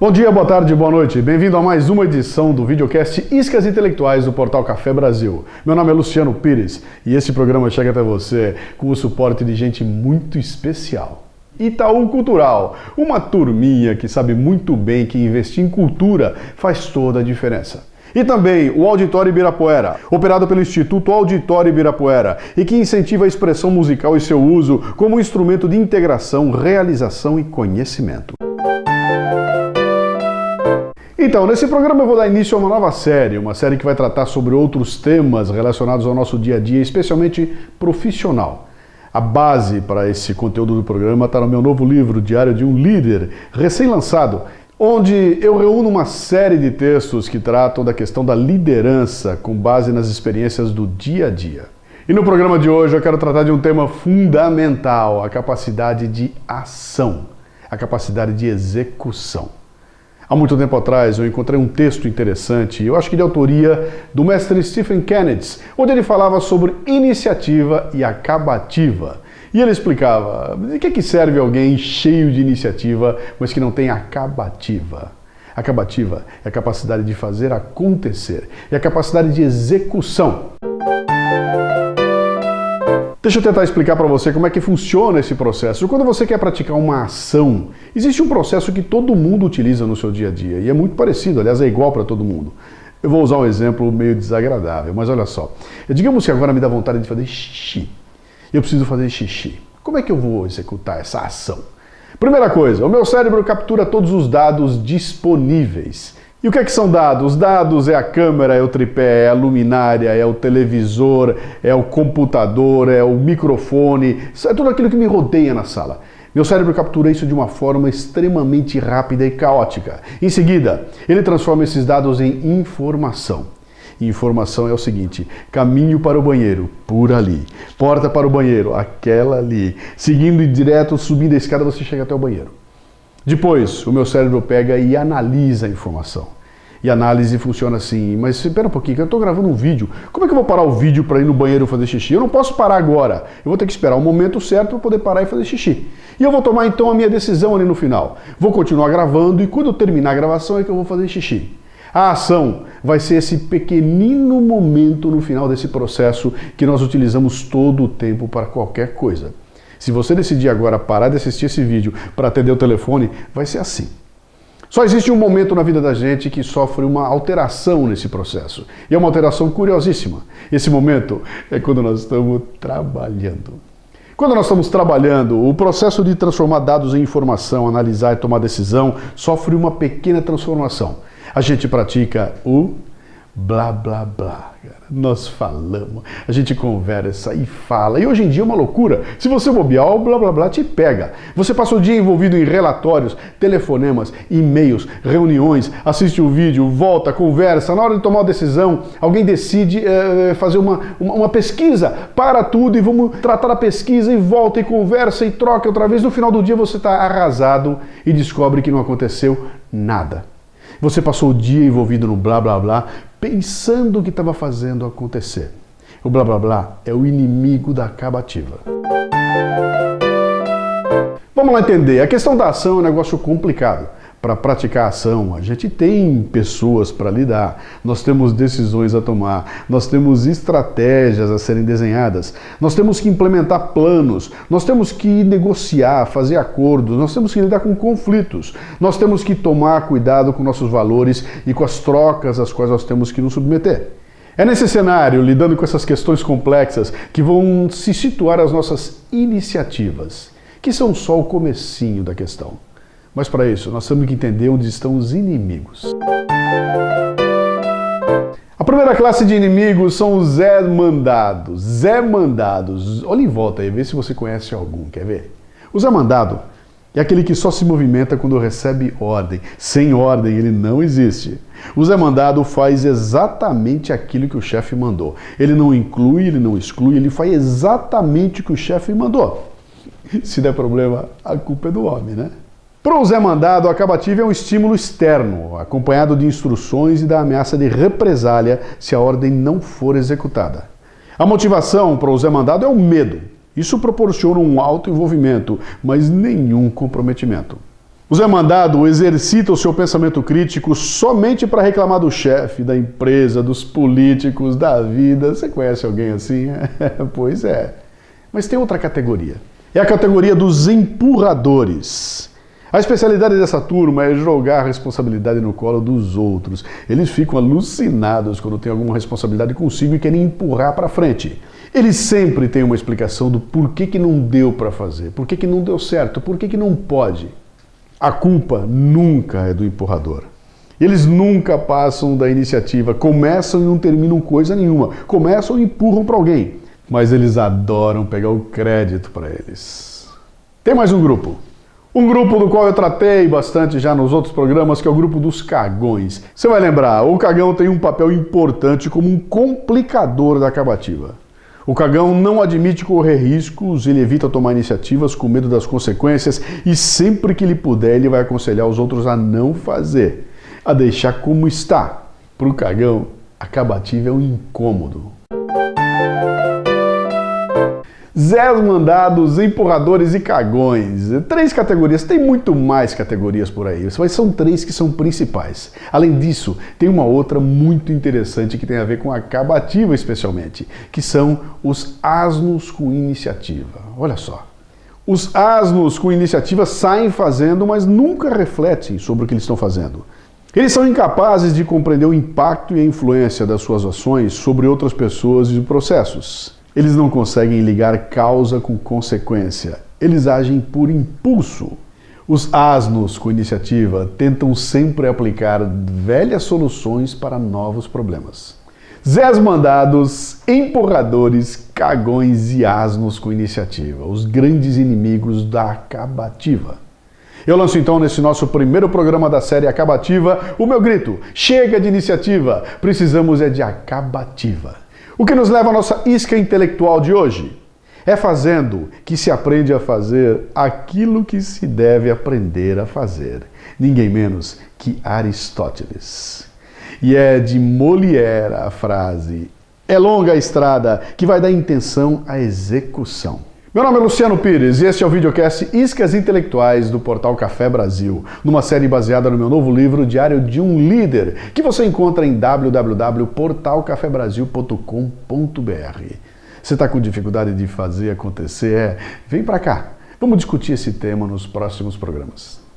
Bom dia, boa tarde, boa noite. Bem-vindo a mais uma edição do videocast Iscas Intelectuais do Portal Café Brasil. Meu nome é Luciano Pires e este programa chega até você com o suporte de gente muito especial. Itaú Cultural, uma turminha que sabe muito bem que investir em cultura faz toda a diferença. E também o Auditório Ibirapuera, operado pelo Instituto Auditório Ibirapuera e que incentiva a expressão musical e seu uso como instrumento de integração, realização e conhecimento. Então, nesse programa eu vou dar início a uma nova série, uma série que vai tratar sobre outros temas relacionados ao nosso dia a dia, especialmente profissional. A base para esse conteúdo do programa está no meu novo livro, Diário de um Líder, recém-lançado, onde eu reúno uma série de textos que tratam da questão da liderança com base nas experiências do dia a dia. E no programa de hoje eu quero tratar de um tema fundamental, a capacidade de ação, a capacidade de execução. Há muito tempo atrás eu encontrei um texto interessante, eu acho que de autoria do mestre Stephen Kennedy, onde ele falava sobre iniciativa e acabativa. E ele explicava de que, que serve alguém cheio de iniciativa, mas que não tem acabativa. Acabativa é a capacidade de fazer acontecer, é a capacidade de execução. Deixa eu tentar explicar para você como é que funciona esse processo. Quando você quer praticar uma ação, existe um processo que todo mundo utiliza no seu dia a dia e é muito parecido, aliás, é igual para todo mundo. Eu vou usar um exemplo meio desagradável, mas olha só. Digamos que agora me dá vontade de fazer xixi. Eu preciso fazer xixi. Como é que eu vou executar essa ação? Primeira coisa, o meu cérebro captura todos os dados disponíveis. E o que é que são dados? Dados é a câmera, é o tripé, é a luminária, é o televisor, é o computador, é o microfone, é tudo aquilo que me rodeia na sala. Meu cérebro captura isso de uma forma extremamente rápida e caótica. Em seguida, ele transforma esses dados em informação. Informação é o seguinte: caminho para o banheiro, por ali. Porta para o banheiro, aquela ali. Seguindo direto, subindo a escada, você chega até o banheiro. Depois, o meu cérebro pega e analisa a informação. E análise funciona assim, mas espera um pouquinho, eu estou gravando um vídeo. Como é que eu vou parar o vídeo para ir no banheiro fazer xixi? Eu não posso parar agora. Eu vou ter que esperar o momento certo para poder parar e fazer xixi. E eu vou tomar então a minha decisão ali no final. Vou continuar gravando e quando eu terminar a gravação é que eu vou fazer xixi. A ação vai ser esse pequenino momento no final desse processo que nós utilizamos todo o tempo para qualquer coisa. Se você decidir agora parar de assistir esse vídeo para atender o telefone, vai ser assim. Só existe um momento na vida da gente que sofre uma alteração nesse processo. E é uma alteração curiosíssima. Esse momento é quando nós estamos trabalhando. Quando nós estamos trabalhando, o processo de transformar dados em informação, analisar e tomar decisão sofre uma pequena transformação. A gente pratica o blá blá blá. Nós falamos, a gente conversa e fala. E hoje em dia é uma loucura. Se você bobear, o blá blá blá te pega. Você passa o dia envolvido em relatórios, telefonemas, e-mails, reuniões, assiste um vídeo, volta, conversa. Na hora de tomar uma decisão, alguém decide é, fazer uma, uma, uma pesquisa. Para tudo e vamos tratar a pesquisa e volta e conversa e troca outra vez. No final do dia você está arrasado e descobre que não aconteceu nada. Você passou o dia envolvido no blá blá blá, pensando o que estava fazendo acontecer. O blá blá blá é o inimigo da acabativa. Vamos lá entender. A questão da ação é um negócio complicado para praticar a ação, a gente tem pessoas para lidar, nós temos decisões a tomar, nós temos estratégias a serem desenhadas, nós temos que implementar planos, nós temos que negociar, fazer acordos, nós temos que lidar com conflitos, nós temos que tomar cuidado com nossos valores e com as trocas às quais nós temos que nos submeter. É nesse cenário, lidando com essas questões complexas, que vão se situar as nossas iniciativas, que são só o comecinho da questão. Mas para isso, nós temos que entender onde estão os inimigos. A primeira classe de inimigos são os Zé Mandados. Zé Mandados. Olha em volta aí, vê se você conhece algum. Quer ver? O Zé Mandado é aquele que só se movimenta quando recebe ordem. Sem ordem, ele não existe. O Zé Mandado faz exatamente aquilo que o chefe mandou. Ele não inclui, ele não exclui, ele faz exatamente o que o chefe mandou. Se der problema, a culpa é do homem, né? Para o Zé Mandado, a acabativa é um estímulo externo, acompanhado de instruções e da ameaça de represália se a ordem não for executada. A motivação para o Zé Mandado é o medo. Isso proporciona um alto envolvimento, mas nenhum comprometimento. O Zé Mandado exercita o seu pensamento crítico somente para reclamar do chefe, da empresa, dos políticos, da vida. Você conhece alguém assim? pois é. Mas tem outra categoria. É a categoria dos empurradores. A especialidade dessa turma é jogar a responsabilidade no colo dos outros. Eles ficam alucinados quando tem alguma responsabilidade consigo e querem empurrar para frente. Eles sempre têm uma explicação do porquê que não deu para fazer, porquê que não deu certo, porquê que não pode. A culpa nunca é do empurrador. Eles nunca passam da iniciativa, começam e não terminam coisa nenhuma, começam e empurram para alguém, mas eles adoram pegar o crédito para eles. Tem mais um grupo. Um grupo do qual eu tratei bastante já nos outros programas, que é o grupo dos cagões. Você vai lembrar, o cagão tem um papel importante como um complicador da acabativa. O cagão não admite correr riscos, ele evita tomar iniciativas com medo das consequências e sempre que ele puder, ele vai aconselhar os outros a não fazer, a deixar como está. Para o cagão, acabativa é um incômodo. Zés mandados, empurradores e cagões. Três categorias, tem muito mais categorias por aí, mas são três que são principais. Além disso, tem uma outra muito interessante que tem a ver com a acabativa especialmente, que são os asnos com iniciativa. Olha só. Os asnos com iniciativa saem fazendo, mas nunca refletem sobre o que eles estão fazendo. Eles são incapazes de compreender o impacto e a influência das suas ações sobre outras pessoas e processos. Eles não conseguem ligar causa com consequência. Eles agem por impulso. Os asnos com iniciativa tentam sempre aplicar velhas soluções para novos problemas. Zés mandados, empurradores, cagões e asnos com iniciativa, os grandes inimigos da acabativa. Eu lanço então nesse nosso primeiro programa da série Acabativa o meu grito: chega de iniciativa, precisamos é de acabativa. O que nos leva à nossa isca intelectual de hoje? É fazendo que se aprende a fazer aquilo que se deve aprender a fazer. Ninguém menos que Aristóteles. E é de Molière a frase: é longa a estrada que vai da intenção à execução. Meu nome é Luciano Pires e este é o videocast Iscas Intelectuais do portal Café Brasil, numa série baseada no meu novo livro Diário de um Líder, que você encontra em www.portalcafebrasil.com.br. Você está com dificuldade de fazer acontecer? É, vem para cá. Vamos discutir esse tema nos próximos programas.